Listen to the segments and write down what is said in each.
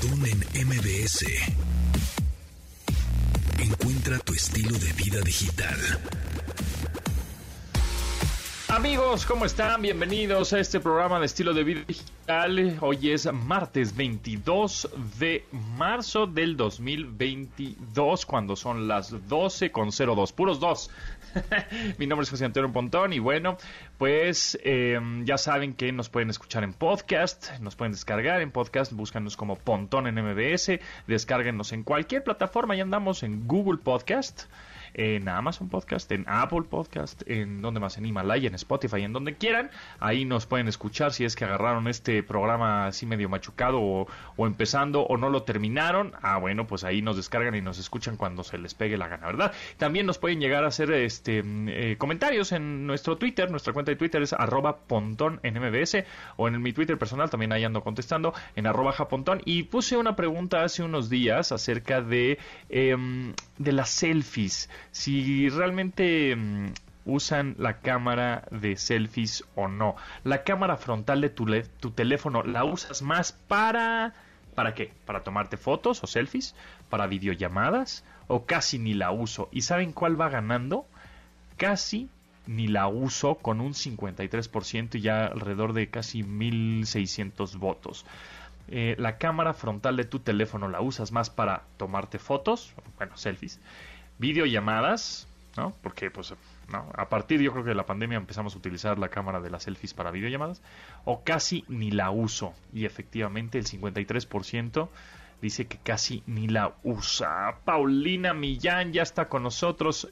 Pontón MBS. Encuentra tu estilo de vida digital. Amigos, ¿cómo están? Bienvenidos a este programa de estilo de vida digital. Hoy es martes 22 de marzo del 2022, cuando son las 12 con 02, puros dos. Mi nombre es José Antonio Pontón y bueno, pues eh, ya saben que nos pueden escuchar en podcast, nos pueden descargar en podcast, búscanos como Pontón en MBS, descárguenos en cualquier plataforma, ya andamos en Google Podcast en Amazon Podcast, en Apple Podcast, en donde más, en Himalaya, en Spotify, en donde quieran. Ahí nos pueden escuchar si es que agarraron este programa así medio machucado o, empezando o no lo terminaron. Ah, bueno, pues ahí nos descargan y nos escuchan cuando se les pegue la gana, ¿verdad? También nos pueden llegar a hacer este eh, comentarios en nuestro Twitter, nuestra cuenta de Twitter es arroba pontón en MBS o en mi Twitter personal también ahí ando contestando en arroba japontón y puse una pregunta hace unos días acerca de, em, de las selfies si realmente mm, usan la cámara de selfies o no. La cámara frontal de tu, tu teléfono la usas más para... ¿Para qué? ¿Para tomarte fotos o selfies? ¿Para videollamadas? ¿O casi ni la uso? ¿Y saben cuál va ganando? Casi ni la uso con un 53% y ya alrededor de casi 1600 votos. Eh, la cámara frontal de tu teléfono la usas más para tomarte fotos, bueno, selfies, videollamadas, ¿no? Porque pues ¿no? a partir yo creo que de la pandemia empezamos a utilizar la cámara de las selfies para videollamadas o casi ni la uso y efectivamente el 53% dice que casi ni la usa. Paulina Millán ya está con nosotros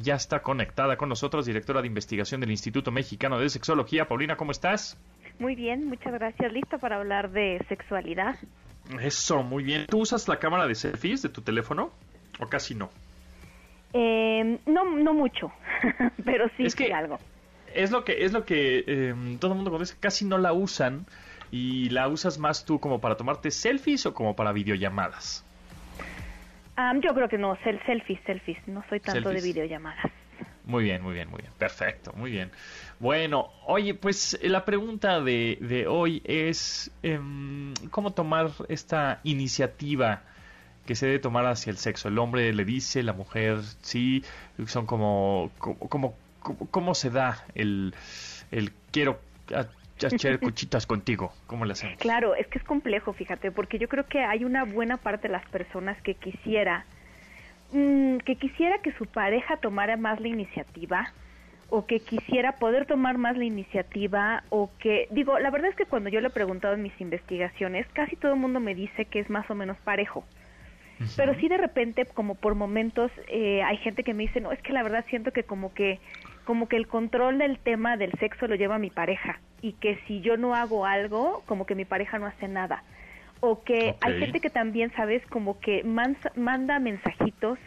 ya está conectada con nosotros, directora de investigación del Instituto Mexicano de Sexología. Paulina, ¿cómo estás? Muy bien, muchas gracias. ¿Lista para hablar de sexualidad? Eso, muy bien. ¿Tú usas la cámara de selfies de tu teléfono o casi no? Eh, no, no mucho, pero sí, es que algo. Es lo que, es lo que em, todo el mundo conoce, casi no la usan y la usas más tú como para tomarte selfies o como para videollamadas. yo creo que no, selfies, selfies, no soy tanto de videollamadas. Muy bien, muy bien, muy bien, perfecto, muy bien. Bueno, oye, pues la pregunta de, de hoy es em, cómo tomar esta iniciativa que se debe tomar hacia el sexo. El hombre le dice, la mujer sí, son como, como, cómo se da el, el quiero echar cuchitas contigo, ¿cómo le hacemos? Claro, es que es complejo, fíjate, porque yo creo que hay una buena parte de las personas que quisiera, mm, que quisiera que su pareja tomara más la iniciativa, o que quisiera poder tomar más la iniciativa o que digo la verdad es que cuando yo le he preguntado en mis investigaciones casi todo el mundo me dice que es más o menos parejo pero sí de repente, como por momentos, eh, hay gente que me dice, no, es que la verdad siento que como que como que el control del tema del sexo lo lleva mi pareja y que si yo no hago algo, como que mi pareja no hace nada. O que hay gente que también, ¿sabes? Como que manda mensajitos,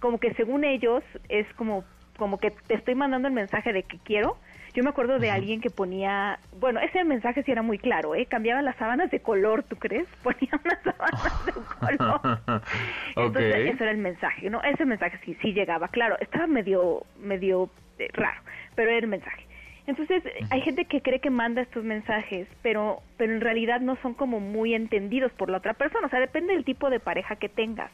como que según ellos es como, como que te estoy mandando el mensaje de que quiero, yo me acuerdo de alguien que ponía, bueno, ese mensaje sí era muy claro, ¿eh? Cambiaba las sábanas de color, ¿tú crees? Ponía unas sábanas de color. Entonces, eso era el mensaje, ¿no? Ese mensaje sí, sí llegaba, claro, estaba medio, medio eh, raro, pero era el mensaje. Entonces, hay gente que cree que manda estos mensajes, pero, pero en realidad no son como muy entendidos por la otra persona. O sea, depende del tipo de pareja que tengas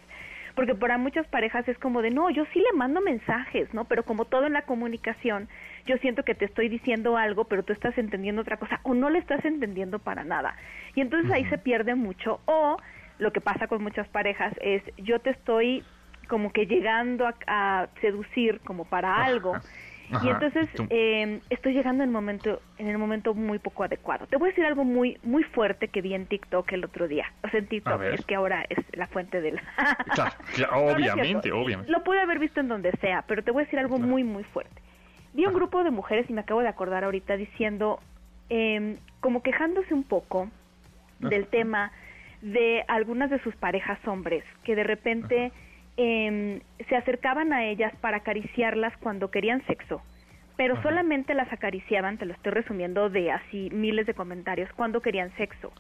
porque para muchas parejas es como de, no, yo sí le mando mensajes, ¿no? Pero como todo en la comunicación, yo siento que te estoy diciendo algo, pero tú estás entendiendo otra cosa o no le estás entendiendo para nada. Y entonces ahí se pierde mucho. O lo que pasa con muchas parejas es, yo te estoy como que llegando a, seducir como para algo y entonces eh, estoy llegando en el momento en el momento muy poco adecuado. Te voy a decir algo muy muy fuerte que vi en TikTok el otro día. O sea, en TikTok es que ahora es la fuente del. claro, obviamente, obviamente. Lo pude haber visto en donde sea, pero te voy a decir algo muy muy fuerte. Vi un grupo de mujeres y me acabo de acordar ahorita diciendo eh, como quejándose un poco del tema de algunas de sus parejas hombres que de repente eh, se acercaban a ellas para acariciarlas cuando querían sexo, pero solamente las acariciaban, te lo estoy resumiendo de así miles de comentarios, cuando querían sexo.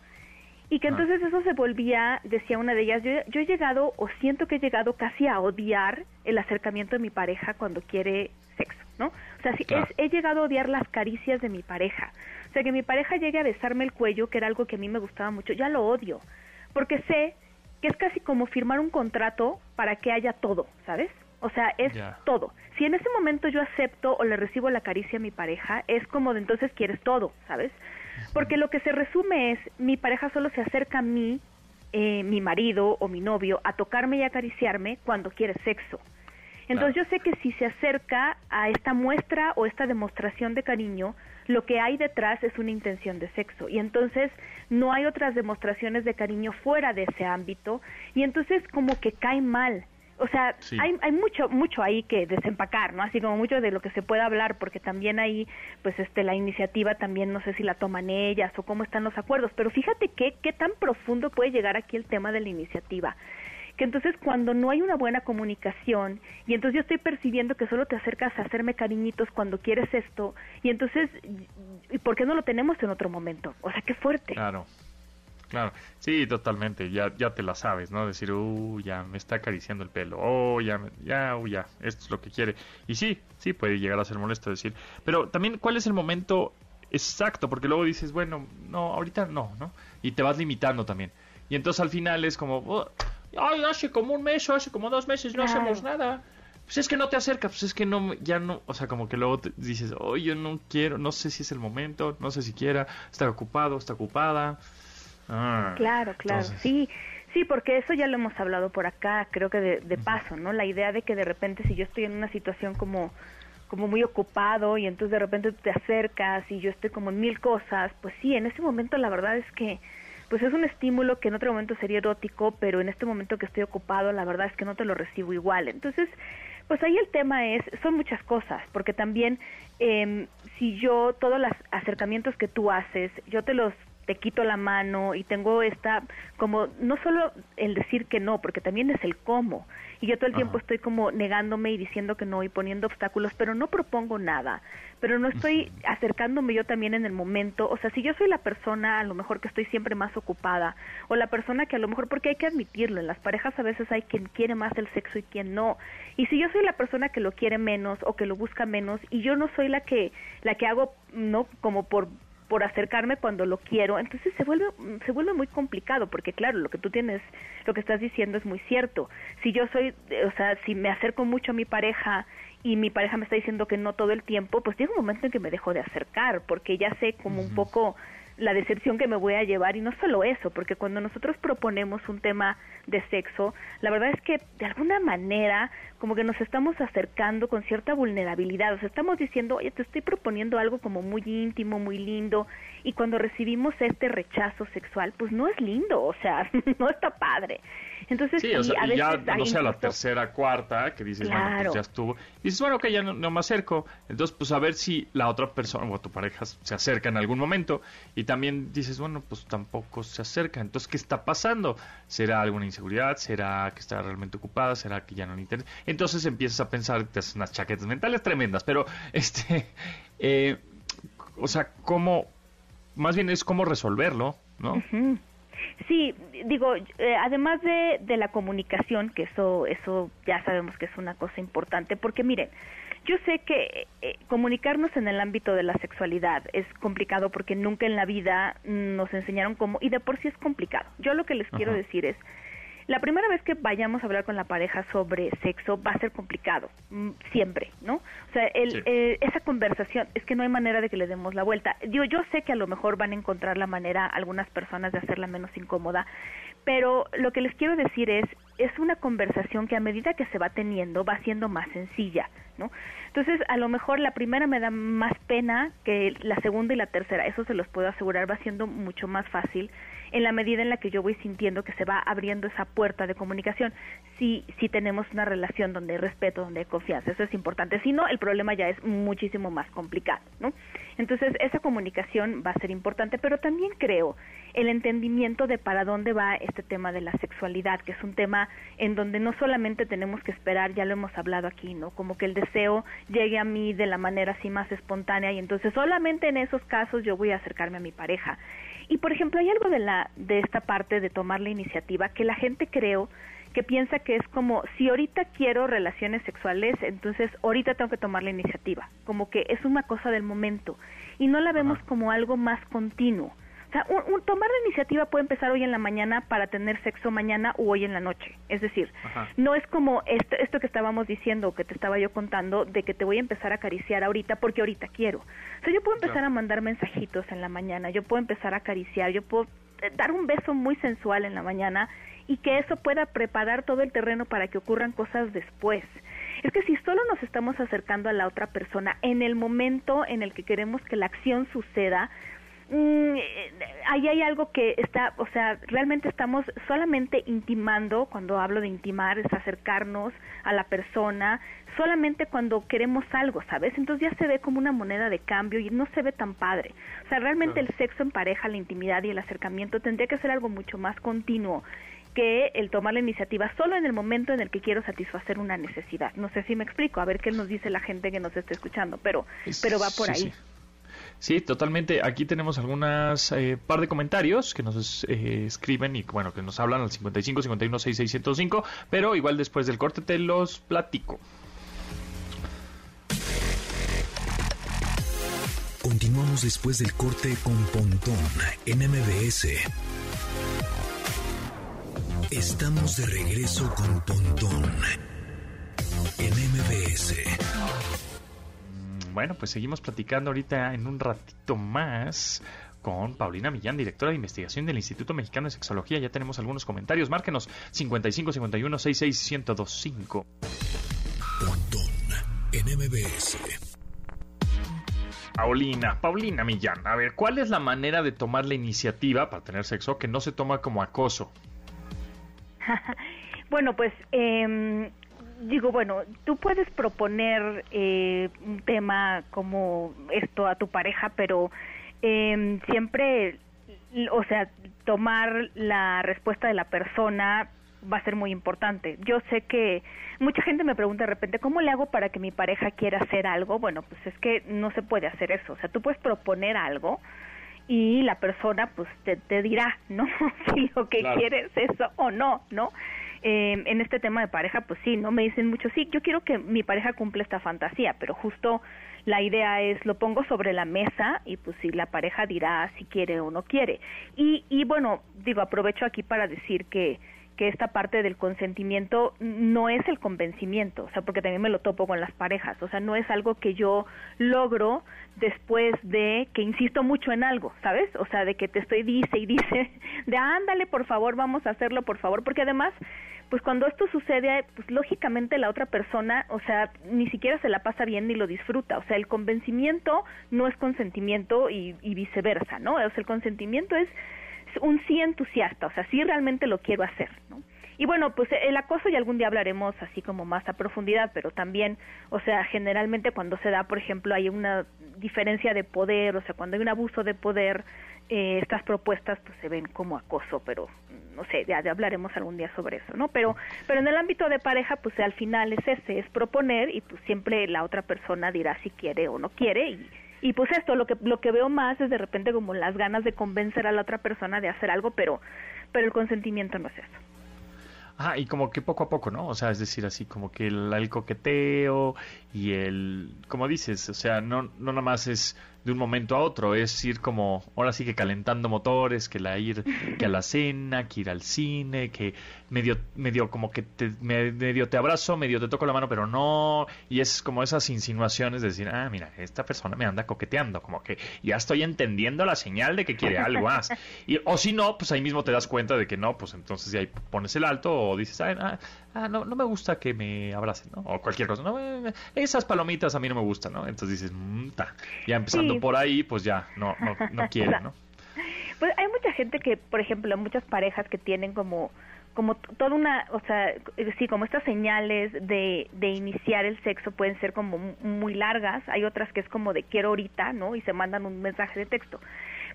Y que entonces eso se volvía, decía una de ellas, yo, yo, he llegado o siento que he llegado casi a odiar el acercamiento de mi pareja cuando quiere sexo, ¿no? O sea, he llegado a odiar las caricias de mi pareja. O sea, que mi pareja llegue a besarme el cuello, que era algo que a mí me gustaba mucho, ya lo odio porque sé que es casi como firmar un contrato para que haya todo, ¿sabes? O sea, es todo. Si en ese momento yo acepto o le recibo la caricia a mi pareja, es como de entonces quieres todo, ¿sabes? Porque lo que se resume es, mi pareja solo se acerca a mí, eh, mi marido o mi novio, a tocarme y acariciarme cuando quiere sexo. Entonces yo sé que si se acerca a esta muestra o esta demostración de cariño, lo que hay detrás es una intención de sexo. Y entonces no hay otras demostraciones de cariño fuera de ese ámbito. Y entonces como que cae mal. O sea, hay, hay mucho mucho ahí que desempacar, ¿no? Así como mucho de lo que se puede hablar, porque también ahí, pues, este, la iniciativa también no sé si la toman ellas o cómo están los acuerdos, pero fíjate qué, qué tan profundo puede llegar aquí el tema de la iniciativa que entonces cuando no hay una buena comunicación y entonces yo estoy percibiendo que solo te acercas a hacerme cariñitos cuando quieres esto y entonces ¿y por qué no lo tenemos en otro momento? O sea, qué fuerte. Claro. Claro, sí, totalmente, ya, ya te la sabes, ¿no? Decir, uh, ya me está acariciando el pelo, oh, ya, ya, uh, ya, esto es lo que quiere. Y sí, sí, puede llegar a ser molesto decir, pero también, ¿cuál es el momento exacto? Porque luego dices, bueno, no, ahorita no, ¿no? Y te vas limitando también. Y entonces al final es como, oh, ay, hace como un mes o hace como dos meses no hacemos nada. Pues es que no te acercas, pues es que no, ya no, o sea, como que luego te dices, oye, yo no quiero, no sé si es el momento, no sé si quiera, está ocupado, está ocupada. Ah, claro, claro, sí, sí, porque eso ya lo hemos hablado por acá, creo que de, de paso, ¿no? La idea de que de repente si yo estoy en una situación como como muy ocupado y entonces de repente te acercas y yo estoy como en mil cosas, pues sí, en ese momento la verdad es que pues es un estímulo que en otro momento sería erótico, pero en este momento que estoy ocupado, la verdad es que no te lo recibo igual. Entonces, pues ahí el tema es, son muchas cosas, porque también eh, si yo todos los acercamientos que tú haces, yo te los te quito la mano y tengo esta, como, no solo el decir que no, porque también es el cómo. Y yo todo el tiempo estoy como negándome y diciendo que no y poniendo obstáculos, pero no propongo nada, pero no estoy acercándome yo también en el momento. O sea, si yo soy la persona a lo mejor que estoy siempre más ocupada, o la persona que a lo mejor, porque hay que admitirlo, en las parejas a veces hay quien quiere más el sexo y quien no. Y si yo soy la persona que lo quiere menos o que lo busca menos, y yo no soy la que, la que hago, no, como por por acercarme cuando lo quiero, entonces se vuelve se vuelve muy complicado porque claro, lo que tú tienes, lo que estás diciendo es muy cierto. Si yo soy, o sea, si me acerco mucho a mi pareja y mi pareja me está diciendo que no todo el tiempo, pues llega un momento en que me dejo de acercar porque ya sé como un poco la decepción que me voy a llevar y no solo eso, porque cuando nosotros proponemos un tema de sexo, la verdad es que de alguna manera como que nos estamos acercando con cierta vulnerabilidad, o sea, estamos diciendo, oye, te estoy proponiendo algo como muy íntimo, muy lindo, y cuando recibimos este rechazo sexual, pues no es lindo, o sea, no está padre. Entonces, sí, o sea, ya, no sea la tercera, cuarta, que dices, bueno, pues ya estuvo. Y dices, bueno, que ya no, me acerco. Entonces, pues a ver si la otra persona o tu pareja se acerca en algún momento. Y también dices, bueno, pues tampoco se acerca. Entonces, ¿qué está pasando? ¿Será alguna inseguridad? ¿Será que está realmente ocupada? ¿Será que ya no le interesa? Entonces empiezas a pensar, te haces unas chaquetas mentales tremendas. Pero, este, eh, o sea, ¿cómo? Más bien es cómo resolverlo, ¿no? Sí, digo, eh, además de, de la comunicación, que eso, eso ya sabemos que es una cosa importante, porque miren, yo sé que eh, comunicarnos en el ámbito de la sexualidad es complicado porque nunca en la vida nos enseñaron cómo, y de por sí es complicado. Yo lo que les quiero decir es, la primera vez que vayamos a hablar con la pareja sobre sexo va a ser complicado, mm, siempre, ¿no? O sea, el, eh, esa conversación es que no hay manera de que le demos la vuelta. Yo, yo sé que a lo mejor van a encontrar la manera algunas personas de hacerla menos incómoda, pero lo que les quiero decir es, es una conversación que a medida que se va teniendo va siendo más sencilla, ¿no? Entonces, a lo mejor la primera me da más pena que la segunda y la tercera, eso se los puedo asegurar, va siendo mucho más fácil en la medida en la que yo voy sintiendo que se va abriendo esa puerta de comunicación, si, si tenemos una relación donde hay respeto, donde hay confianza, eso es importante, si no, el problema ya es muchísimo más complicado, ¿no? Entonces, esa comunicación va a ser importante, pero también creo el entendimiento de para dónde va este tema de la sexualidad, que es un tema en donde no solamente tenemos que esperar, ya lo hemos hablado aquí, ¿no? Como que el deseo llegue a mí de la manera así más espontánea y entonces solamente en esos casos yo voy a acercarme a mi pareja. Y por ejemplo, hay algo de la de esta parte de tomar la iniciativa que la gente creo que piensa que es como si ahorita quiero relaciones sexuales, entonces ahorita tengo que tomar la iniciativa, como que es una cosa del momento y no la vemos como algo más continuo. O sea, un, tomar la iniciativa puede empezar hoy en la mañana para tener sexo mañana o hoy en la noche. Es decir, no es como esto, esto que estábamos diciendo, que te estaba yo contando, de que te voy a empezar a acariciar ahorita porque ahorita quiero. O sea, yo puedo empezar a mandar mensajitos en la mañana, yo puedo empezar a acariciar, yo puedo eh, dar un beso muy sensual en la mañana y que eso pueda preparar todo el terreno para que ocurran cosas después. Es que si solo nos estamos acercando a la otra persona en el momento en el que queremos que la acción suceda, mm, ahí hay algo que está, o sea, realmente estamos solamente intimando, cuando hablo de intimar, es acercarnos a la persona, solamente cuando queremos algo, ¿sabes? Entonces ya se ve como una moneda de cambio y no se ve tan padre. O sea, realmente el sexo en pareja, la intimidad y el acercamiento tendría que ser algo mucho más continuo que el tomar la iniciativa solo en el momento en el que quiero satisfacer una necesidad. No sé si me explico, a ver qué nos dice la gente que nos está escuchando, pero, pero va por ahí. Sí. totalmente. Aquí tenemos algunas eh, par de comentarios que nos eh, escriben y bueno, que nos hablan al 55 51 6605, pero igual después del corte te los platico. Continuamos después del corte con Pontón en MBS. Estamos de regreso con Pontón en MBS. Bueno, pues seguimos platicando ahorita en un ratito más con Paulina Millán, directora de investigación del Instituto Mexicano de Sexología. Ya tenemos algunos comentarios. Márquenos 55 51 66 1025. Pontón en MBS. Paulina, Paulina Millán, a ver, ¿cuál es la manera de tomar la iniciativa para tener sexo que no se toma como acoso? bueno, pues eh, digo, bueno, tú puedes proponer eh, un tema como esto a tu pareja, pero eh, siempre, o sea, tomar la respuesta de la persona va a ser muy importante. Yo sé que mucha gente me pregunta de repente, ¿cómo le hago para que mi pareja quiera hacer algo? Bueno, pues es que no se puede hacer eso. O sea, tú puedes proponer algo, y la persona pues te, te dirá, ¿no? si lo que quieres es eso o no, ¿no? Eh, en este tema de pareja, pues sí, ¿no? Me dicen mucho, sí, yo quiero que mi pareja cumpla esta fantasía, pero justo la idea es, lo pongo sobre la mesa y pues si la pareja dirá si quiere o no quiere. Y, y bueno, digo, aprovecho aquí para decir que que esta parte del consentimiento no es el convencimiento, o sea, porque también me lo topo con las parejas, o sea, no es algo que yo logro después de que insisto mucho en algo, ¿sabes? O sea, de que te estoy dice y dice, de ándale, por favor, vamos a hacerlo, por favor, porque además, pues cuando esto sucede, pues lógicamente la otra persona, o sea, ni siquiera se la pasa bien ni lo disfruta, o sea, el convencimiento no es consentimiento y, y viceversa, ¿no? O sea, el consentimiento es un sí entusiasta, o sea, sí realmente lo quiero hacer, ¿no? Y bueno, pues el acoso y algún día hablaremos así como más a profundidad, pero también, o sea, generalmente cuando se da, por ejemplo, hay una diferencia de poder, o sea, cuando hay un abuso de poder, eh, estas propuestas pues se ven como acoso, pero no sé, ya, ya, hablaremos algún día sobre eso, ¿no? Pero, pero en el ámbito de pareja, pues al final es ese, es proponer y pues siempre la otra persona dirá si quiere o no quiere y y pues esto lo que lo que veo más es de repente como las ganas de convencer a la otra persona de hacer algo pero pero el consentimiento no es eso Ah, y como que poco a poco, ¿no? O sea, es decir, así como que el, el coqueteo y el, como dices, o sea, no, no nada más es de un momento a otro, es ir como, ahora sí que calentando motores, que la ir, que a la cena, que ir al cine, que medio, medio como que te, medio te abrazo, medio te toco la mano, pero no, y es como esas insinuaciones de decir, ah, mira, esta persona me anda coqueteando, como que ya estoy entendiendo la señal de que quiere algo más. Y, o si no, pues ahí mismo te das cuenta de que no, pues entonces ahí pones el alto o dices, ah, ah no, no me gusta que me abracen, ¿no? O cualquier cosa, no, esas palomitas a mí no me gustan, ¿no? Entonces dices, mmm, ya empezando por ahí, pues ya, no, no, no quiere, ¿no? Pues hay mucha gente que, por ejemplo, muchas parejas que tienen como como toda una, o sea, sí, como estas señales de, de iniciar el sexo pueden ser como muy largas, hay otras que es como de quiero ahorita, ¿no? Y se mandan un mensaje de texto.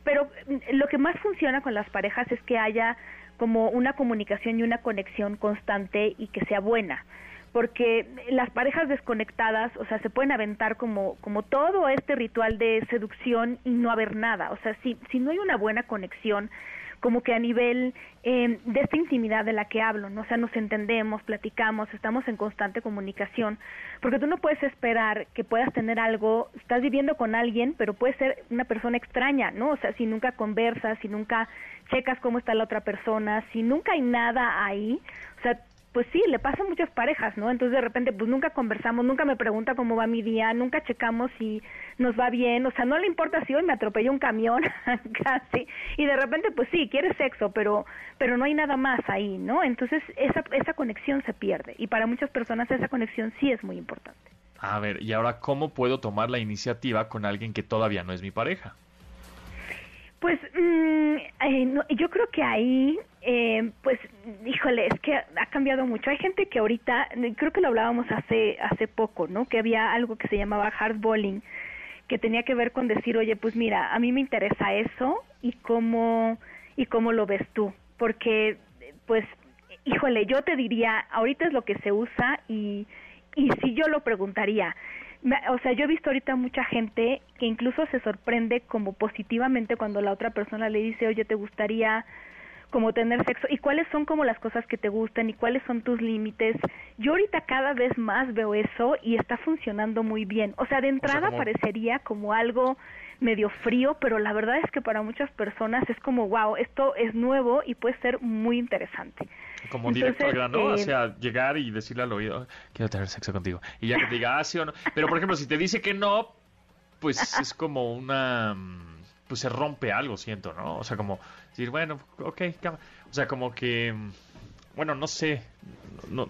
Pero mm, lo que más funciona con las parejas es que haya como una comunicación y una conexión constante y que sea buena porque las parejas desconectadas, o sea, se pueden aventar como, como todo este ritual de seducción y no haber nada. O sea, si, si no hay una buena conexión, como que a nivel eh, de esta intimidad de la que hablo, ¿no? O sea, nos entendemos, platicamos, estamos en constante comunicación, porque tú no puedes esperar que puedas tener algo, estás viviendo con alguien, pero puede ser una persona extraña, ¿no? O sea, si nunca conversas, si nunca checas cómo está la otra persona, si nunca hay nada ahí, o sea, pues sí, le pasa a muchas parejas, ¿no? Entonces de repente pues nunca conversamos, nunca me pregunta cómo va mi día, nunca checamos si nos va bien, o sea, no le importa si hoy me atropelló un camión casi y de repente pues sí, quiere sexo, pero pero no hay nada más ahí, ¿no? Entonces esa esa conexión se pierde y para muchas personas esa conexión sí es muy importante. A ver, y ahora cómo puedo tomar la iniciativa con alguien que todavía no es mi pareja? Pues mm, eh, yo creo que ahí, eh, pues, híjole, es que ha cambiado mucho. Hay gente que ahorita, creo que lo hablábamos hace hace poco, ¿no? Que había algo que se llamaba hardballing, que tenía que ver con decir, oye, pues mira, a mí me interesa eso y cómo y cómo lo ves tú, porque, pues, híjole, yo te diría, ahorita es lo que se usa y y si yo lo preguntaría, o sea, yo he visto ahorita mucha gente que incluso se sorprende como positivamente cuando la otra persona le dice, oye, ¿te gustaría como tener sexo? ¿Y cuáles son como las cosas que te gustan? ¿Y cuáles son tus límites? Yo ahorita cada vez más veo eso y está funcionando muy bien. O sea, de entrada parecería como algo medio frío, pero la verdad es que para muchas personas es como, wow, esto es nuevo y puede ser muy interesante. Como directo al grano, o eh, sea, llegar y decirle al oído, quiero tener sexo contigo. Y ya que te diga, ah, sí o no. Pero, por ejemplo, si te dice que no, pues es como una... Pues se rompe algo, siento, ¿no? O sea, como decir, bueno, ok, o sea, como que... Bueno, no sé, no,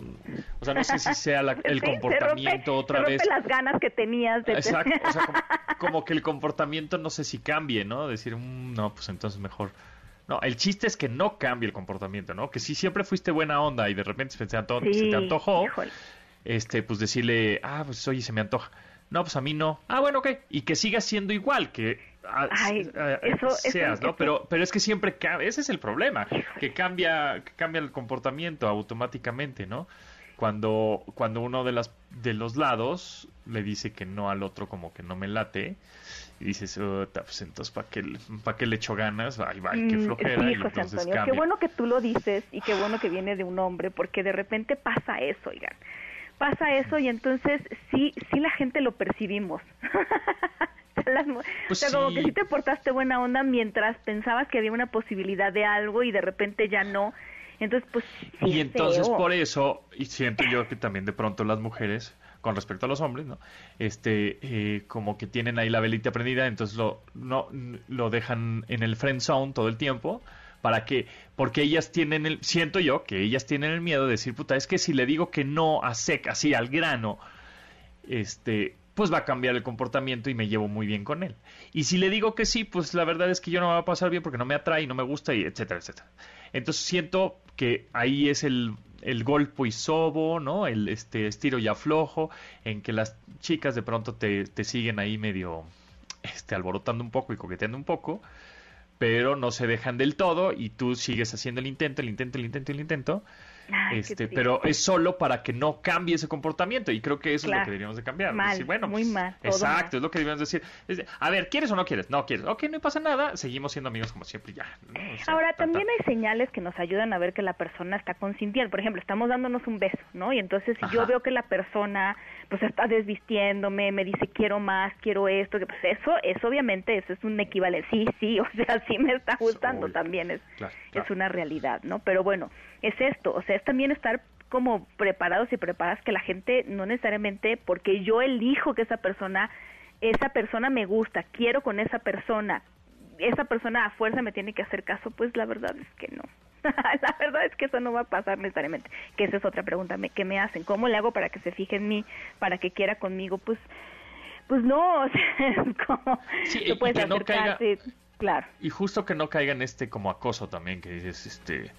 o sea, no sé si sea el comportamiento otra vez. las ganas que tenías de Exacto, o sea, como, que el comportamiento no sé si cambie, ¿no? Decir, mm, no, pues entonces mejor no, el chiste es que no cambie el comportamiento, ¿no? Que si siempre fuiste buena onda y de repente se te, antojó, este, pues decirle, ah, pues oye, se me antoja. No, pues a mí no. Ah, bueno, ok. Y que siga siendo igual, que ah, ah, eso, seas, ¿no? Pero, pero es que siempre cambia, ese es el problema, que cambia, que cambia el comportamiento automáticamente, ¿no? Cuando, cuando uno de las de los lados le dice que no al otro como que no me late, y dices, pues entonces, ¿para qué, ¿para qué le echo ganas? Ay, qué mm, flojera. Sí, José Antonio, qué bueno que tú lo dices y qué bueno que viene de un hombre, porque de repente pasa eso, oigan. Pasa eso y entonces sí, sí la gente lo percibimos. o sea, pues como que sí te portaste buena onda mientras pensabas que había una posibilidad de algo y de repente ya no. Entonces, pues Y entonces por eso, y siento yo que también de pronto las mujeres con respecto a los hombres, ¿no? Este, eh, como que tienen ahí la velita prendida, entonces lo, no, lo dejan en el friend zone todo el tiempo. ¿Para que Porque ellas tienen el, siento yo que ellas tienen el miedo de decir, puta, es que si le digo que no a sec, así al grano, este, pues va a cambiar el comportamiento y me llevo muy bien con él. Y si le digo que sí, pues la verdad es que yo no me va a pasar bien porque no me atrae, no me gusta, y etcétera, etcétera. Entonces siento que ahí es el el golpe y sobo, ¿no? El este estiro y aflojo, en que las chicas de pronto te, te siguen ahí medio este, alborotando un poco y coqueteando un poco, pero no se dejan del todo y tú sigues haciendo el intento, el intento, el intento, el intento, este, pero es solo para que no cambie ese comportamiento y creo que eso es lo que deberíamos de cambiar. Mal, bueno, muy pues, mal. Exacto, es lo que deberíamos decir. a ver, ¿quieres o no quieres? No quieres. Ok, no pasa nada, seguimos siendo amigos como siempre ya. Ahora, también hay señales que nos ayudan a ver que la persona está consintiendo. Por ejemplo, estamos dándonos un beso, ¿no? Y entonces si yo veo que la persona pues está desvistiéndome, me dice quiero más, quiero esto, que pues eso, eso obviamente, eso es un equivalente. Sí, sí, o sea, sí me está gustando también, es, es una realidad, ¿no? Pero bueno, es esto, o sea, es también estar como preparados y preparadas que la gente no necesariamente porque yo elijo que esa persona esa persona me gusta, quiero con esa persona, esa persona a fuerza me tiene que hacer caso, pues la verdad es que no. la verdad es que eso no va a pasar necesariamente. Que esa es otra pregunta, ¿qué me hacen? ¿Cómo le hago para que se fije en mí, para que quiera conmigo? Pues pues no, o sea, como sí, puedes no caiga, claro. Y justo que no caiga en este como acoso también que dices este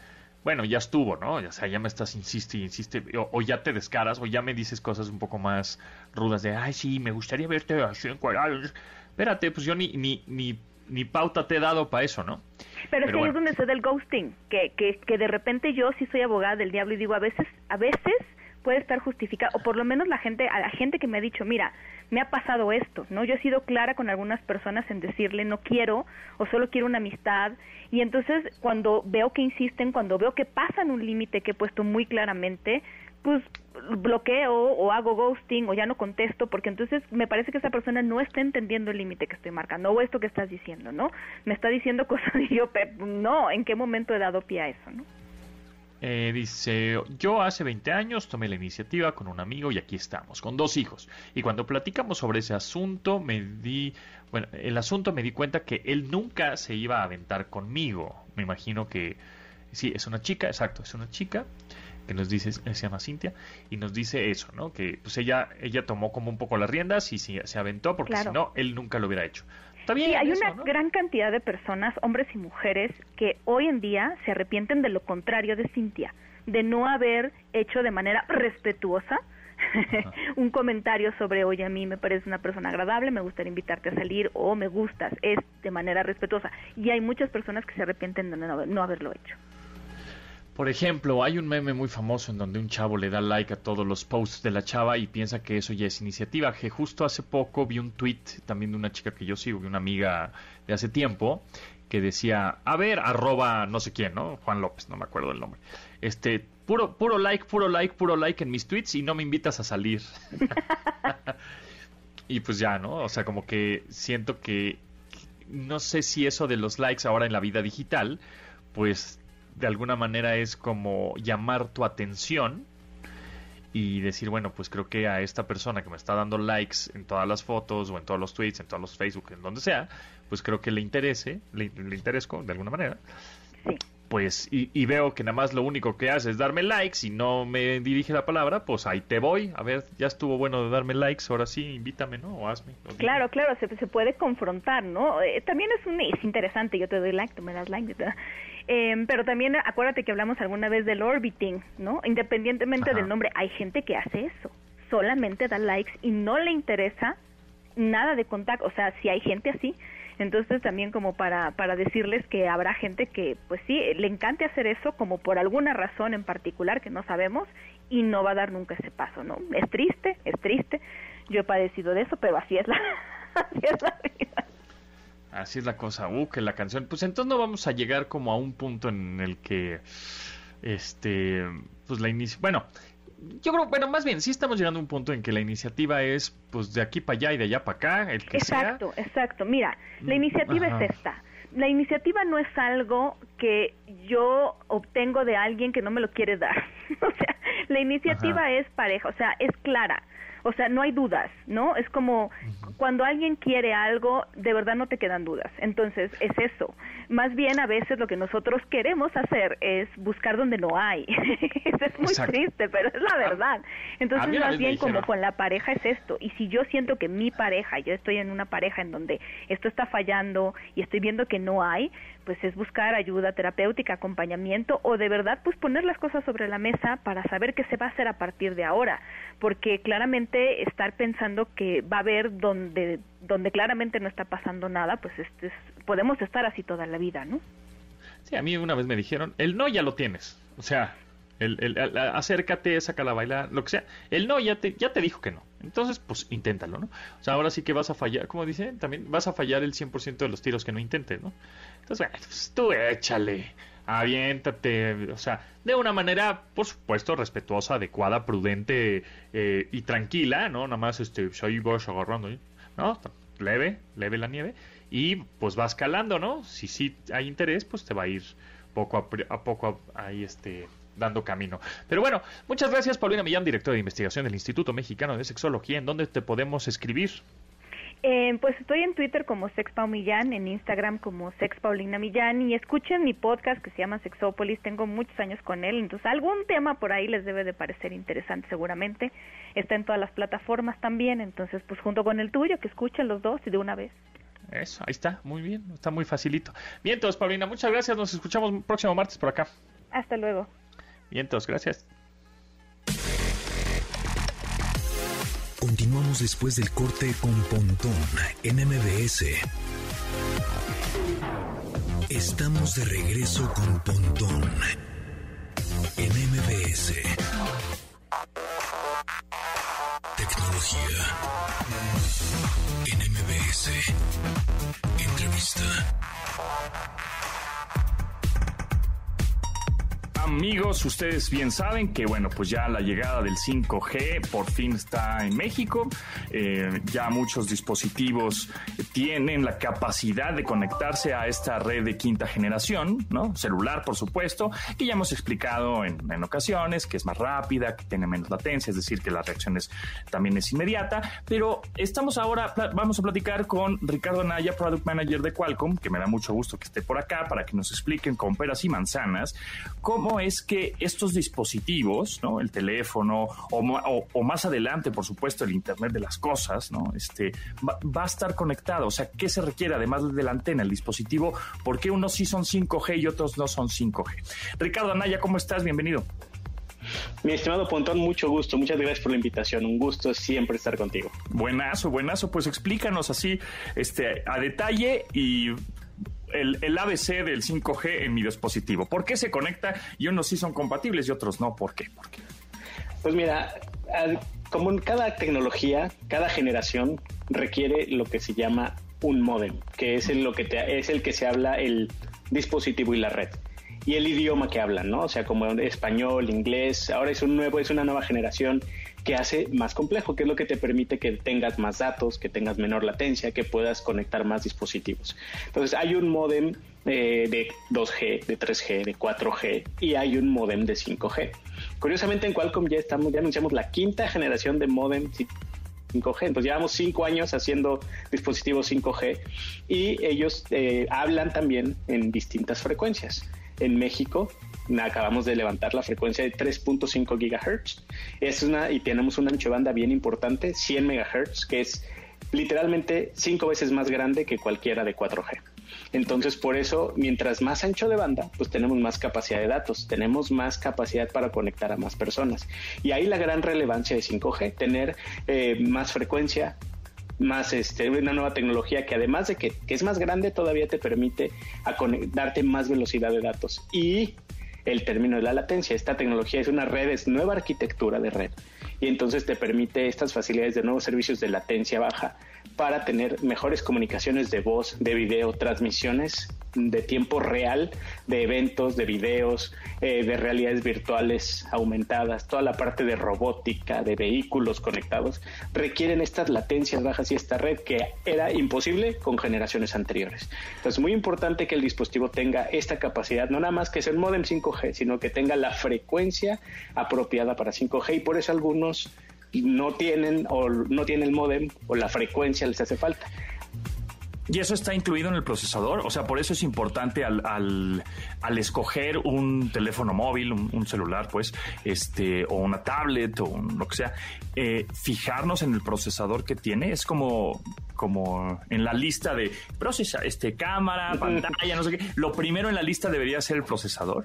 bueno, ya estuvo, ¿no? O sea, ya me estás insiste y insiste, o, ya te descaras, o ya me dices cosas un poco más rudas de, ay, sí, me gustaría verte así encuadrado. Espérate, pues yo ni, ni, ni, ni pauta te he dado para eso, ¿no? Pero, es que es donde se da el ghosting, que, que, que de repente yo sí soy abogada del diablo y digo, a veces, a veces puede estar justificado, o por lo menos la gente, a la gente que me ha dicho, mira, me ha pasado esto, ¿no? Yo he sido clara con algunas personas en decirle no quiero o solo quiero una amistad y entonces cuando veo que insisten, cuando veo que pasan un límite que he puesto muy claramente, pues bloqueo o hago ghosting o ya no contesto porque entonces me parece que esa persona no está entendiendo el límite que estoy marcando o esto que estás diciendo, ¿no? Me está diciendo cosas y yo, no, ¿en qué momento he dado pie a eso, ¿no? Eh, dice, yo hace 20 años tomé la iniciativa con un amigo y aquí estamos, con dos hijos. Y cuando platicamos sobre ese asunto, me di, bueno, el asunto me di cuenta que él nunca se iba a aventar conmigo. Me imagino que, sí, es una chica, exacto, es una chica que nos dice, se llama Cintia, y nos dice eso, ¿no? Que pues ella, ella tomó como un poco las riendas y se, se aventó porque si no, él nunca lo hubiera hecho sí, hay una gran cantidad de personas, hombres y mujeres, que hoy en día se arrepienten de lo contrario de Cintia, de no haber hecho de manera respetuosa un comentario sobre, oye, a mí me parece una persona agradable, me gustaría invitarte a salir o me gustas, es de manera respetuosa. Y hay muchas personas que se arrepienten de no haberlo hecho. Por ejemplo, hay un meme muy famoso en donde un chavo le da like a todos los posts de la chava y piensa que eso ya es iniciativa. Que justo hace poco vi un tweet también de una chica que yo sigo, de una amiga de hace tiempo, que decía, a ver, arroba no sé quién, ¿no? Juan López, no me acuerdo el nombre. Este, puro, puro like, puro like, puro like en mis tweets y no me invitas a salir. y pues ya, ¿no? O sea, como que siento que no sé si eso de los likes ahora en la vida digital, pues de alguna manera es como llamar tu atención y decir, bueno, pues creo que a esta persona que me está dando likes en todas las fotos o en todos los tweets, en todos los Facebook, en donde sea, pues creo que le interese, le, le interesco de alguna manera. Sí pues, y, veo que nada más lo único que hace es darme likes y no me dirige la palabra, pues ahí te voy. A ver, ya estuvo bueno de darme likes, ahora sí, invítame, ¿no? O hazme. claro, claro, se, se, puede confrontar, ¿no? Eh, también es, un, es interesante, yo te doy like, tú me das like, eh, pero también acuérdate que hablamos alguna vez del orbiting, ¿no? Independientemente del nombre, hay gente que hace eso, solamente da likes y no le interesa nada de contacto, o sea, si hay gente así, entonces también como para, para decirles que habrá gente que pues sí, le encante hacer eso como por alguna razón en particular que no sabemos y no va a dar nunca ese paso, ¿no? Es triste, es triste. Yo he padecido de eso, pero así es la, así es la vida. Así es la cosa, uh, que la canción, pues entonces no vamos a llegar como a un punto en el que, este, pues la bueno, yo creo, bueno, más bien, sí estamos llegando a un punto en que la iniciativa es, pues, de aquí para allá y de allá para acá, el que exacto, Exacto, Mira, la mm, iniciativa es esta. La iniciativa no es algo que yo obtengo de alguien que no me lo quiere dar. o sea, la iniciativa es pareja, o sea, es clara. O sea, no hay dudas, ¿no? Es como cuando alguien quiere algo, de verdad no te quedan dudas. Entonces, es eso. Más bien, a veces lo que nosotros queremos hacer es buscar donde no hay. es muy triste, pero es la verdad. Entonces, más bien como con la pareja es esto. Y si yo siento que mi pareja, yo estoy en una pareja en donde esto está fallando y estoy viendo que no hay, pues es buscar ayuda terapéutica, acompañamiento o de verdad pues poner las cosas sobre la mesa para saber qué se va a hacer a partir de ahora, porque claramente estar pensando que va a haber donde donde claramente no está pasando nada, pues este podemos estar así toda la vida, ¿no? Sí, a mí una vez me dijeron, el no ya lo tienes, o sea, el, el, acércate, sácala a bailar, lo que sea. El no ya te, ya te dijo que no. Entonces, pues inténtalo, ¿no? O sea, ahora sí que vas a fallar, como dice, también vas a fallar el 100% de los tiros que no intentes, ¿no? Entonces, pues, tú échale, aviéntate, o sea, de una manera, por supuesto, respetuosa, adecuada, prudente eh, y tranquila, ¿no? Nada más, este, ahí vas agarrando, ¿no? Leve, leve la nieve, y pues vas calando, ¿no? Si sí hay interés, pues te va a ir poco a, poco ahí, este, dando camino. Pero bueno, muchas gracias Paulina Millán, directora de investigación del Instituto Mexicano de Sexología. ¿En dónde te podemos escribir? Eh, pues estoy en Twitter como Sexpau Millán, en Instagram como Sexpaulina Millán y escuchen mi podcast que se llama Sexópolis, tengo muchos años con él, entonces algún tema por ahí les debe de parecer interesante seguramente, está en todas las plataformas también, entonces pues junto con el tuyo que escuchen los dos y de una vez. Eso, ahí está, muy bien, está muy facilito. Bien, entonces Paulina, muchas gracias, nos escuchamos el próximo martes por acá. Hasta luego. Bien, entonces, gracias. Continuamos después del corte con Pontón en MBS. Estamos de regreso con Pontón en MBS. Tecnología. NMBS. Entrevista. Amigos, ustedes bien saben que, bueno, pues ya la llegada del 5G por fin está en México. Eh, ya muchos dispositivos tienen la capacidad de conectarse a esta red de quinta generación, ¿no? Celular, por supuesto, que ya hemos explicado en, ocasiones, que es más rápida, que tiene menos latencia, es decir, que la reacción también es inmediata. Pero estamos ahora, vamos a platicar con Ricardo Naya, Product Manager de Qualcomm, que me da mucho gusto que esté por acá para que nos expliquen con peras y manzanas cómo es que estos dispositivos, ¿no? El teléfono o, más adelante, por supuesto, el Internet de las cosas, ¿no? Este, va, a estar conectado. O sea, ¿qué se requiere además de la antena, el dispositivo? ¿Por qué unos sí son 5G y otros no son 5G? Ricardo Anaya, ¿cómo estás? Bienvenido. Mi estimado Pontón, mucho gusto, muchas gracias por la invitación, un gusto siempre estar contigo. Buenazo, buenazo, pues explícanos así, este, a detalle y el, ABC del 5G en mi dispositivo? ¿Por qué se conecta y unos sí son compatibles y otros no? ¿Por qué? Pues mira, como en cada tecnología, cada generación requiere lo que se llama un modem, que es el, lo que es el que se habla el dispositivo y la red y el idioma que hablan, ¿no? O sea, como español, inglés, ahora es un nuevo, es una nueva generación que hace más complejo, que es lo que te permite que tengas más datos, que tengas menor latencia, que puedas conectar más dispositivos. Entonces, hay un modem eh, de 2G, de 3G, de 4G y hay un modem de 5G. Curiosamente, en Qualcomm ya estamos, ya anunciamos la quinta generación de modem 5G. Entonces llevamos cinco años haciendo dispositivos 5G y ellos eh, hablan también en distintas frecuencias. En México acabamos de levantar la frecuencia de 3.5 gigahertz. Es una, y tenemos un ancho de banda bien importante, 100 megahertz, que es literalmente cinco veces más grande que cualquiera de 4G. Entonces, por eso, mientras más ancho de banda, pues tenemos más capacidad de datos, tenemos más capacidad para conectar a más personas. Y ahí la gran relevancia de 5G, tener eh, más frecuencia, más este, una nueva tecnología que además de que, es más grande, todavía te permite a darte más velocidad de datos. Y el término de la latencia. Esta tecnología es una red, es nueva arquitectura de red y entonces te permite estas facilidades de nuevos servicios de latencia baja para tener mejores comunicaciones de voz, de video, transmisiones de tiempo real de eventos, de videos, eh, de realidades virtuales aumentadas, toda la parte de robótica, de vehículos conectados, requieren estas latencias bajas y esta red que era imposible con generaciones anteriores. Entonces, muy importante que el dispositivo tenga esta capacidad, no nada más que sea el modem 5G, sino que tenga la frecuencia apropiada para 5G y por eso algunos no tienen o no tienen el modem o la frecuencia les hace falta. ¿Y eso está incluido en el procesador? O sea, por eso es importante al, al, escoger un teléfono móvil, un, celular, pues, este, o una tablet o lo que sea, eh, fijarnos en el procesador que tiene. Es como, como en la lista de procesa, este, cámara, pantalla, no sé qué. Lo primero en la lista debería ser el procesador.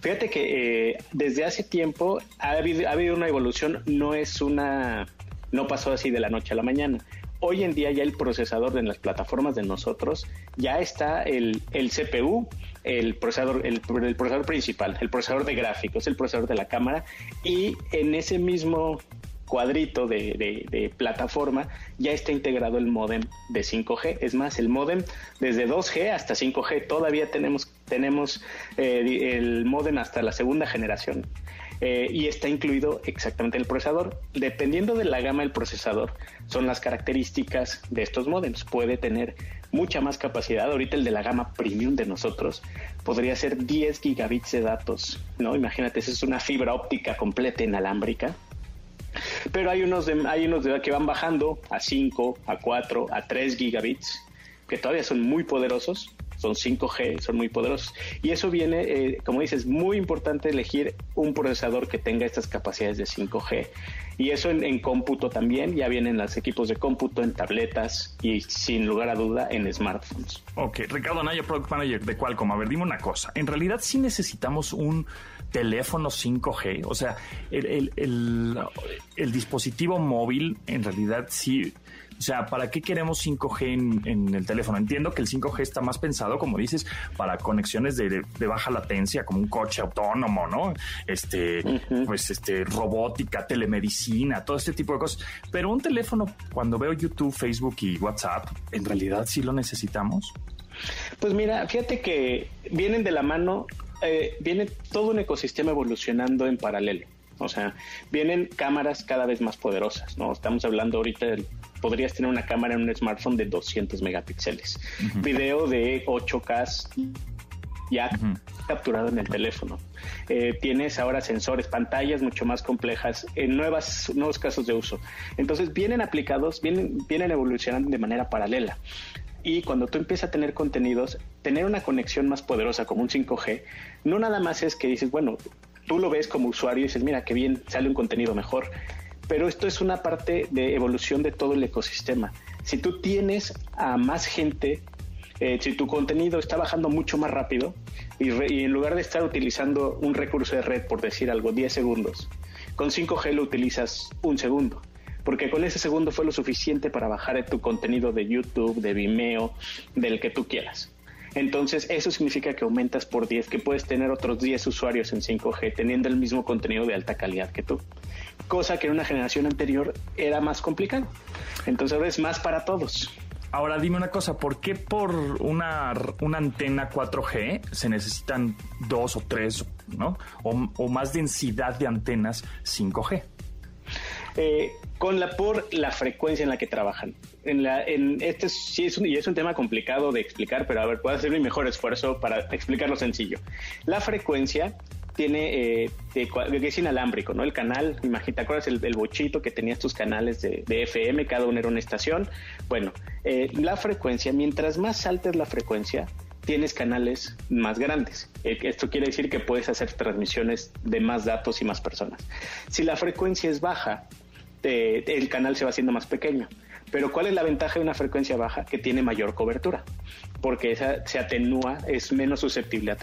Fíjate que eh, desde hace tiempo ha habido, ha habido una evolución, no es una, no pasó así de la noche a la mañana hoy en día ya el procesador de las plataformas de nosotros ya está el, el CPU, el procesador, el, procesador principal, el procesador de gráficos, el procesador de la cámara y en ese mismo cuadrito de, plataforma ya está integrado el modem de 5G. Es más, el modem desde 2G hasta 5G todavía tenemos, tenemos eh, el modem hasta la segunda generación. Eh, y está incluido exactamente el procesador. Dependiendo de la gama del procesador, son las características de estos modems. Puede tener mucha más capacidad. Ahorita el de la gama premium de nosotros podría ser 10 gigabits de datos, ¿no? Imagínate, esa es una fibra óptica completa inalámbrica. Pero hay unos, de, hay unos de, que van bajando a 5, a 4, a 3 gigabits, que todavía son muy poderosos son 5G, son muy poderosos. Y eso viene, eh, como dices, muy importante elegir un procesador que tenga estas capacidades de 5G. Y eso en, cómputo también, ya vienen los equipos de cómputo en tabletas y sin lugar a duda en smartphones. Ok, Ricardo Naya, Product Manager de Qualcomm, a ver, dime una cosa, en realidad sí necesitamos un teléfono 5G, o sea, el dispositivo móvil en realidad sí O sea, ¿para qué queremos 5G en, el teléfono? Entiendo que el 5G está más pensado, como dices, para conexiones de, baja latencia, como un coche autónomo, ¿no? Este, pues, este, robótica, telemedicina, todo este tipo de cosas. Pero un teléfono, cuando veo YouTube, Facebook y WhatsApp, ¿en realidad sí lo necesitamos? Pues mira, fíjate que vienen de la mano, eh, viene todo un ecosistema evolucionando en paralelo. O sea, vienen cámaras cada vez más poderosas, ¿no? Estamos hablando ahorita, de, podrías tener una cámara en un smartphone de 200 megapíxeles, video de 8K ya capturado en el teléfono. Eh, tienes ahora sensores, pantallas mucho más complejas en nuevas, nuevos casos de uso. Entonces vienen aplicados, vienen, vienen evolucionando de manera paralela. Y cuando tú empiezas a tener contenidos, tener una conexión más poderosa como un 5G, no nada más es que dices, bueno, tú lo ves como usuario y dices, mira, qué bien, sale un contenido mejor. Pero esto es una parte de evolución de todo el ecosistema. Si tú tienes a más gente, eh, si tu contenido está bajando mucho más rápido y, y, en lugar de estar utilizando un recurso de red, por decir algo, 10 segundos, con 5G lo utilizas un segundo. Porque con ese segundo fue lo suficiente para bajar tu contenido de YouTube, de Vimeo, del que tú quieras. Entonces, eso significa que aumentas por 10, que puedes tener otros 10 usuarios en 5G teniendo el mismo contenido de alta calidad que tú. Cosa que en una generación anterior era más complicado. Entonces, ahora es más para todos. Ahora dime una cosa, ¿por qué por una, una antena 4G se necesitan dos o tres, ¿no? O, o más densidad de antenas 5G. Eh, con la por la frecuencia en la que trabajan. En la, en este sí es un, y es un tema complicado de explicar, pero a ver, puedo hacer mi mejor esfuerzo para explicarlo sencillo. La frecuencia tiene eh, que es inalámbrico, ¿no? El canal, imagínate, ¿te acuerdas el, bochito que tenías tus canales de, FM, cada uno era una estación? Bueno, eh, la frecuencia, mientras más alta es la frecuencia, tienes canales más grandes. Eh, esto quiere decir que puedes hacer transmisiones de más datos y más personas. Si la frecuencia es baja, el canal se va haciendo más pequeño. Pero ¿cuál es la ventaja de una frecuencia baja? Que tiene mayor cobertura, porque esa se atenúa, es menos susceptible a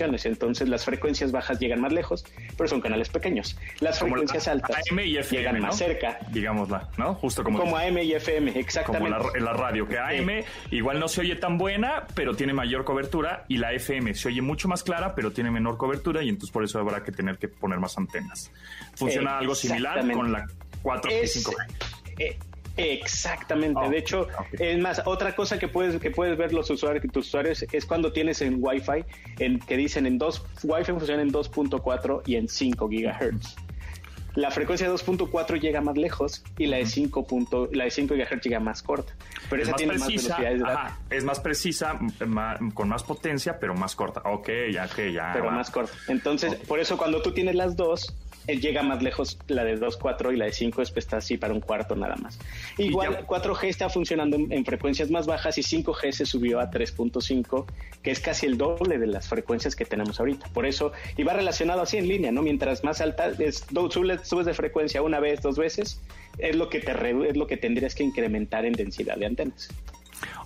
entonces las frecuencias bajas llegan más lejos, pero son canales pequeños. Las frecuencias altas llegan más cerca. Digámosla, ¿no? Justo como... Como AM y FM, exactamente. Como la, la radio, que AM igual no se oye tan buena, pero tiene mayor cobertura, y la FM se oye mucho más clara, pero tiene menor cobertura, y entonces por eso habrá que tener que poner más antenas. Funciona algo similar con la 4 y 5G. Exactamente. de hecho, es más, otra cosa que puedes, que puedes ver los usuarios, tus usuarios, es cuando tienes en Wi-Fi, en, que dicen en dos, Wi-Fi funciona en 2.4 y en 5 gigahertz. La frecuencia de 2.4 llega más lejos y la de 5, la de 5 GHz llega más corta. Pero esa tiene más velocidades Es más precisa, con más potencia, pero más corta. Ok, ya que ya. Pero más corta. Entonces, por eso cuando tú tienes las dos, llega más lejos la de 2.4 y la de 5 pues está así para un cuarto nada más. Igual 4G está funcionando en, frecuencias más bajas y 5G se subió a 3.5, que es casi el doble de las frecuencias que tenemos ahorita. Por eso, y va relacionado así en línea, ¿no? Mientras más alta es, subes, subes de frecuencia una vez, dos veces, es lo que te es lo que tendrías que incrementar en densidad de antenas.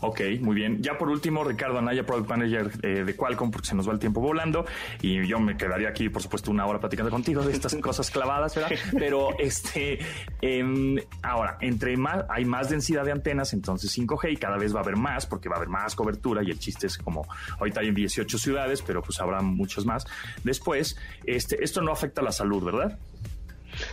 Ok, muy bien. Ya por último, Ricardo Anaya, Product Manager eh, de Qualcomm, porque se nos va el tiempo volando y yo me quedaría aquí, por supuesto, una hora platicando contigo de estas cosas clavadas, ¿verdad? Pero este, em, ahora, entre más, hay más densidad de antenas, entonces 5G y cada vez va a haber más, porque va a haber más cobertura y el chiste es como, ahorita hay en 18 ciudades, pero pues habrá muchos más. Después, este, esto no afecta a la salud, ¿verdad?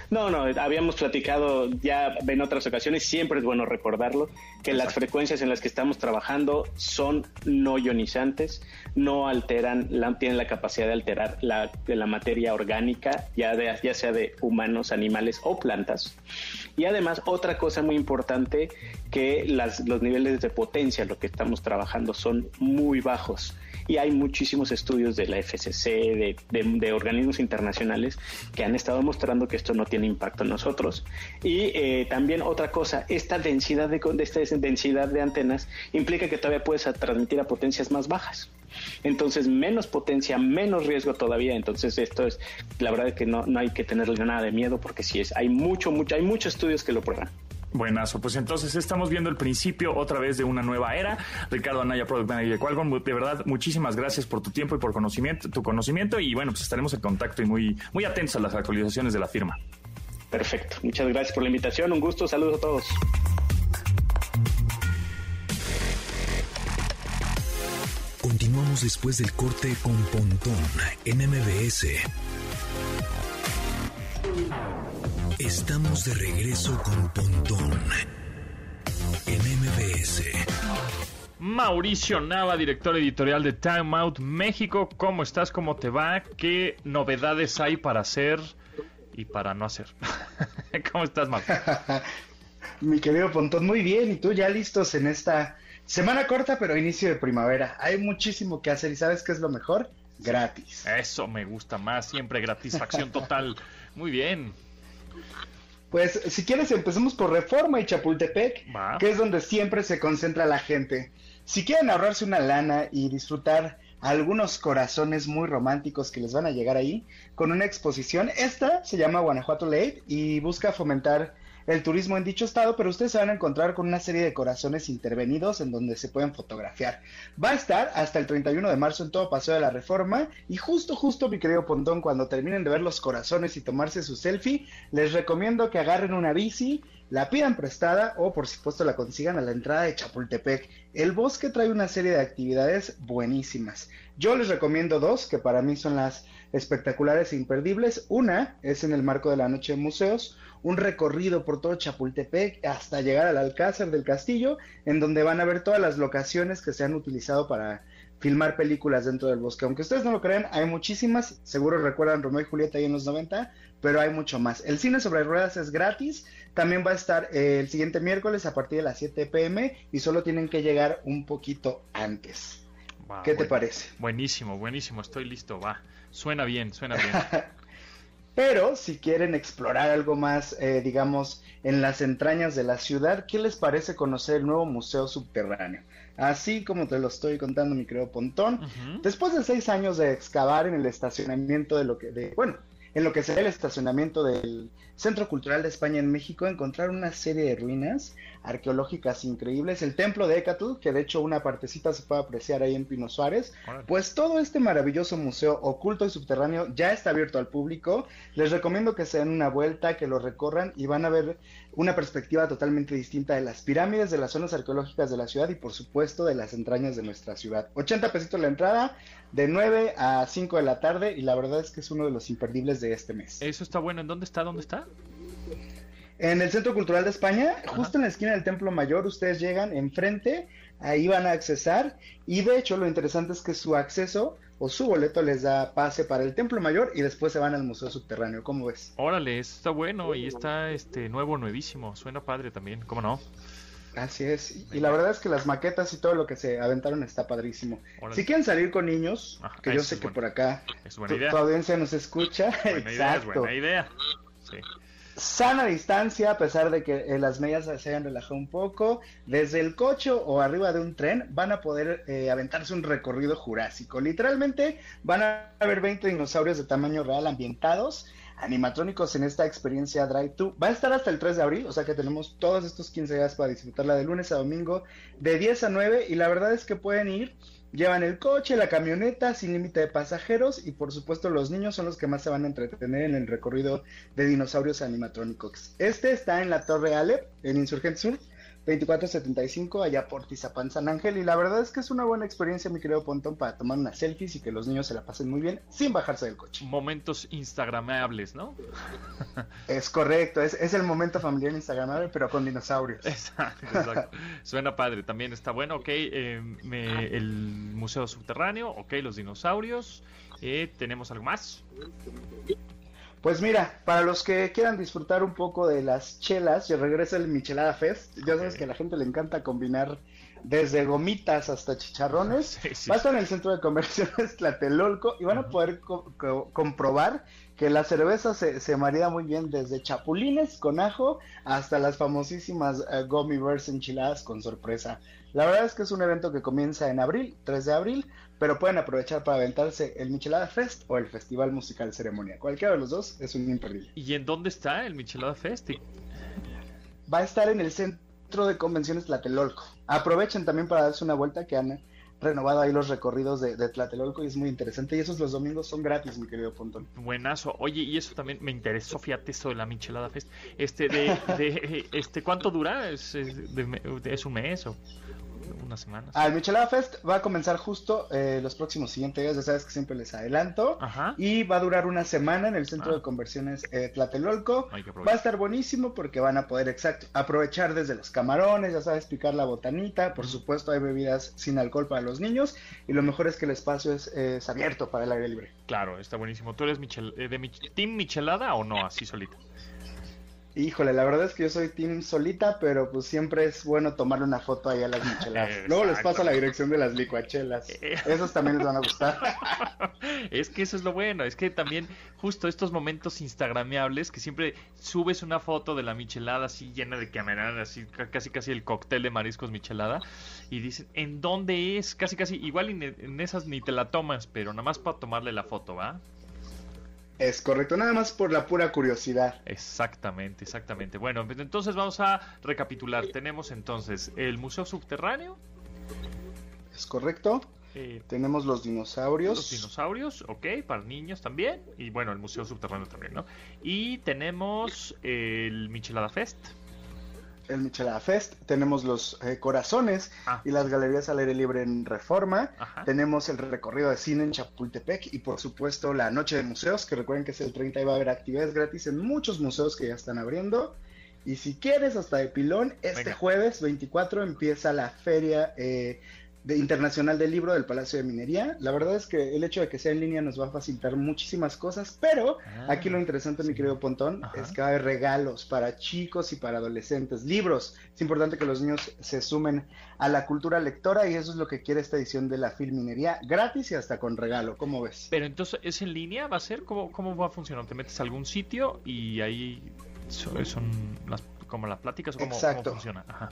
No, no, habíamos platicado ya en otras ocasiones, siempre es bueno recordarlo, que las frecuencias en las que estamos trabajando son no ionizantes, no alteran, la, tienen la capacidad de alterar la, la materia orgánica, ya, de, ya sea de humanos, animales o plantas. Y además, otra cosa muy importante, que las, los niveles de potencia, lo que estamos trabajando, son muy bajos y hay muchísimos estudios de la FCC, de, organismos internacionales que han estado mostrando que esto no tiene impacto en nosotros. Y eh, también otra cosa, esta densidad de, esta densidad de antenas implica que todavía puedes transmitir a potencias más bajas. Entonces, menos potencia, menos riesgo todavía. Entonces, esto es, la verdad es que no, no hay que tenerle nada de miedo porque sí es, hay mucho, mucho, hay muchos estudios que lo prueban. Buenazo, pues entonces estamos viendo el principio otra vez de una nueva era. Ricardo Anaya, Product Manager de Qualcomm, de verdad, muchísimas gracias por tu tiempo y por conocimiento, tu conocimiento y bueno, pues estaremos en contacto y muy, muy atentos a las actualizaciones de la firma. Perfecto, muchas gracias por la invitación, un gusto, saludos a todos. Continuamos después del corte con Pontón en MBS. Estamos de regreso con Pontón en MBS. Mauricio Nava, director editorial de Time Out México. ¿Cómo estás? ¿Cómo te va? ¿Qué novedades hay para hacer y para no hacer? ¿Cómo estás, Mau? Mi querido Pontón, muy bien. ¿Y tú ya listos en esta semana corta, pero inicio de primavera? Hay muchísimo que hacer y ¿sabes qué es lo mejor? Gratis. Eso me gusta más, siempre gratisfacción total. Muy bien. Pues si quieres empecemos por Reforma y Chapultepec, Va. que es donde siempre se concentra la gente. Si quieren ahorrarse una lana y disfrutar algunos corazones muy románticos que les van a llegar ahí con una exposición, esta se llama Guanajuato Late y busca fomentar el turismo en dicho estado, pero ustedes se van a encontrar con una serie de corazones intervenidos en donde se pueden fotografiar. Va a estar hasta el 31 de marzo en todo Paseo de la Reforma y justo, justo, mi querido Pontón, cuando terminen de ver los corazones y tomarse su selfie, les recomiendo que agarren una bici, la pidan prestada o por supuesto la consigan a la entrada de Chapultepec. El bosque trae una serie de actividades buenísimas. Yo les recomiendo dos que para mí son las espectaculares e imperdibles. Una es en el marco de la noche de museos, un recorrido por todo Chapultepec hasta llegar al Alcázar del Castillo, en donde van a ver todas las locaciones que se han utilizado para filmar películas dentro del bosque. Aunque ustedes no lo crean, hay muchísimas. Seguro recuerdan Romeo y Julieta ahí en los 90, pero hay mucho más. El cine sobre ruedas es gratis. También va a estar eh, el siguiente miércoles a partir de las 7 pm y solo tienen que llegar un poquito antes. ¿Qué te parece? Buenísimo, buenísimo. Estoy listo, va. Suena bien, suena bien. Pero si quieren explorar algo más, eh, digamos, en las entrañas de la ciudad, ¿qué les parece conocer el nuevo museo subterráneo? Así como te lo estoy contando, mi querido Pontón, después de seis años de excavar en el estacionamiento de lo que, de, bueno, en lo que sería el estacionamiento del Centro Cultural de España en México, encontraron una serie de ruinas arqueológicas increíbles. El templo de Ecatl, que de hecho una partecita se puede apreciar ahí en Pino Suárez, pues todo este maravilloso museo oculto y subterráneo ya está abierto al público. Les recomiendo que se den una vuelta, que lo recorran y van a ver una perspectiva totalmente distinta de las pirámides, de las zonas arqueológicas de la ciudad y por supuesto de las entrañas de nuestra ciudad. 80 pesitos la entrada, de 9 a 5 de la tarde y la verdad es que es uno de los imperdibles de este mes. Eso está bueno. ¿En dónde está? ¿Dónde está? En el Centro Cultural de España, justo en la esquina del Templo Mayor, ustedes llegan enfrente, ahí van a accesar y de hecho lo interesante es que su acceso o su boleto les da pase para el Templo Mayor y después se van al Museo Subterráneo. ¿Cómo ves? Órale, eso está bueno y está este nuevo, nuevísimo. Suena padre también, ¿cómo no? Así es. Y- la verdad es que las maquetas y todo lo que se aventaron está padrísimo. Órale. Si quieren salir con niños, Ajá, que yo sé que bueno. por acá tu, idea. tu audiencia nos escucha. Buena idea, es Exacto. buena idea. Sí. Sana distancia, a pesar de que eh, las medias se hayan relajado un poco, desde el coche o arriba de un tren van a poder eh, aventarse un recorrido jurásico. Literalmente van a haber 20 dinosaurios de tamaño real ambientados, animatrónicos en esta experiencia Drive To. Va a estar hasta el 3 de abril, o sea que tenemos todos estos 15 días para disfrutarla de lunes a domingo de 10 a 9 y la verdad es que pueden ir Llevan el coche, la camioneta sin límite de pasajeros y por supuesto los niños son los que más se van a entretener en el recorrido de dinosaurios animatrónicos. Este está en la Torre Alep, en Insurgente Sur, 2475, allá por Tizapán San Ángel y la verdad es que es una buena experiencia, mi querido Pontón, para tomar unas selfies y que los niños se la pasen muy bien sin bajarse del coche. Momentos instagramables, ¿no? Es correcto, es, es el momento familiar instagramable, pero con dinosaurios. Exacto, exacto. Suena padre, también está bueno, ok, eh, me- el museo subterráneo, ok, los dinosaurios, eh, ¿tenemos algo más? Pues mira, para los que quieran disfrutar un poco de las chelas, se regresa el Michelada Fest. Ya sabes que a la gente le encanta combinar desde gomitas hasta chicharrones. Sí, sí. Va a estar en el centro de conversiones Tlatelolco y van a poder co- co- comprobar que la cerveza se, se marida muy bien desde chapulines con ajo hasta las famosísimas eh, gummy bears enchiladas con sorpresa. La verdad es que es un evento que comienza en abril, 3 de abril, pero pueden aprovechar para aventarse el Michelada Fest o el Festival Musical Ceremonia. Cualquiera de los dos es un imperdible. ¿Y en dónde está el Michelada Fest? Va a estar en el centro de convenciones Tlatelolco. Aprovechen también para darse una vuelta que han renovado ahí los recorridos de, de Tlatelolco y es muy interesante. Y esos los domingos son gratis, mi querido Pontón. Buenazo. Oye, y eso también me interesó, fíjate, eso de la Michelada Fest. Este, de, de este, ¿cuánto dura? ¿Es, es, de es un mes o...? Unas semanas. Al Michelada Fest va a comenzar justo eh, los próximos siguientes días, ya sabes que siempre les adelanto. Ajá. Y va a durar una semana en el Centro Ah. de Conversiones eh, Tlatelolco. Va a estar buenísimo porque van a poder exacto, aprovechar desde los camarones, ya sabes, picar la botanita. Por supuesto, hay bebidas sin alcohol para los niños. Y lo mejor es que el espacio es, es abierto para el aire libre. Claro, está buenísimo. ¿Tú eres Michel- eh, de Mich- Team Michelada o no? Así solita. Híjole, la verdad es que yo soy team solita, pero pues siempre es bueno tomarle una foto ahí a las micheladas. Luego les paso la dirección de las licuachelas. Eh. Esos también les van a gustar. es que eso es lo bueno, es que también justo estos momentos instagrameables que siempre subes una foto de la michelada así llena de camarada, así ca- casi casi el cóctel de mariscos michelada y dicen, ¿en dónde es? Casi casi igual en esas ni te la tomas, pero nada más para tomarle la foto, ¿va? Es correcto, nada más por la pura curiosidad. Exactamente, exactamente. Bueno, pues entonces vamos a recapitular. Tenemos entonces el Museo Subterráneo, Es correcto. eh, Tenemos los dinosaurios. Los dinosaurios, ok, para niños también. Y bueno, el Museo Subterráneo también, ¿no? Y tenemos el Michelada Fest. El Michelada Fest, tenemos los eh, corazones Ah. y las galerías al aire libre en Reforma, Ajá. tenemos el recorrido de cine en Chapultepec y por supuesto la noche de museos, que recuerden que es el 30 y va a haber actividades gratis en muchos museos que ya están abriendo. Y si quieres, hasta de pilón, este Venga. jueves 24 empieza la feria eh, de internacional del libro del Palacio de Minería. La verdad es que el hecho de que sea en línea nos va a facilitar muchísimas cosas, pero Ah, aquí lo interesante, mi sí. querido Pontón, Ajá. es que va a haber regalos para chicos y para adolescentes, libros. Es importante que los niños se sumen a la cultura lectora y eso es lo que quiere esta edición de la Filminería, gratis y hasta con regalo. ¿Cómo ves? Pero entonces, ¿es en línea? ¿Va a ser? ¿Cómo, cómo va a funcionar? ¿Te metes a algún sitio y ahí so- son las, como las pláticas o cómo, funciona? Ajá.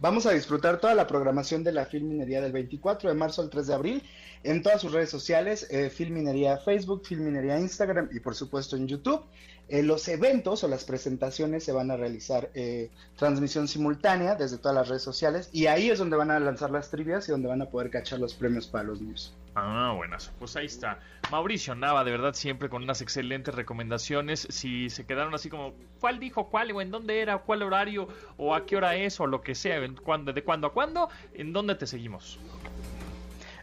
Vamos a disfrutar toda la programación de la Filminería del 24 de marzo al 3 de abril en todas sus redes sociales, eh, Filminería Facebook, Filminería Instagram y por supuesto en YouTube. Eh, los eventos o las presentaciones se van a realizar eh, transmisión simultánea desde todas las redes sociales y ahí es donde van a lanzar las trivias y donde van a poder cachar los premios para los niños. Ah, buenas. Pues ahí está. Mauricio Nava, de verdad, siempre con unas excelentes recomendaciones. Si se quedaron así como, ¿cuál dijo cuál? ¿O en dónde era? ¿Cuál horario? ¿O a qué hora es? O lo que sea. cuándo- ¿De cuándo a cuándo? ¿En dónde te seguimos?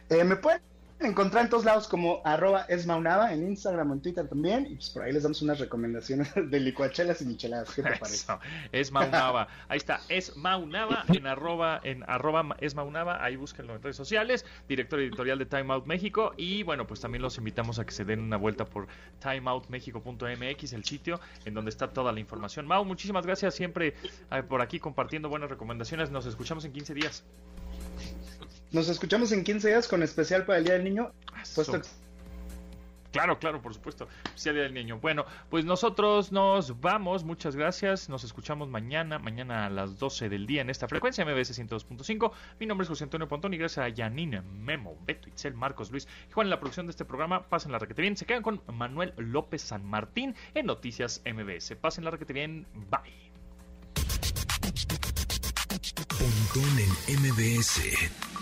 Eh, me pueden encontrar en todos lados como arroba esmaunava en Instagram o en Twitter también y pues por ahí les damos unas recomendaciones de licuachelas y micheladas. ¿Qué te parece? Eso, es Maunava. Ahí está, es Maunava en arroba, en arroba es Maunava. Ahí búsquenlo en redes sociales. Director editorial de Time Out México. Y bueno, pues también los invitamos a que se den una vuelta por timeoutmexico.mx, el sitio en donde está toda la información. Mau, muchísimas gracias siempre eh, por aquí compartiendo buenas recomendaciones. Nos escuchamos en 15 días. Nos escuchamos en 15 días con especial para el Día del Niño. Puesto. Claro, claro, por supuesto. Especial Día del Niño. Bueno, pues nosotros nos vamos. Muchas gracias. Nos escuchamos mañana, mañana a las 12 del día en esta frecuencia MBS 102.5. Mi nombre es José Antonio Pontón y gracias a Janine, Memo, Beto, Itzel, Marcos, Luis y Juan en la producción de este programa. Pasen la requete bien. Se quedan con Manuel López San Martín en Noticias MBS. Pasen la requete bien. Bye. Pontón en MBS.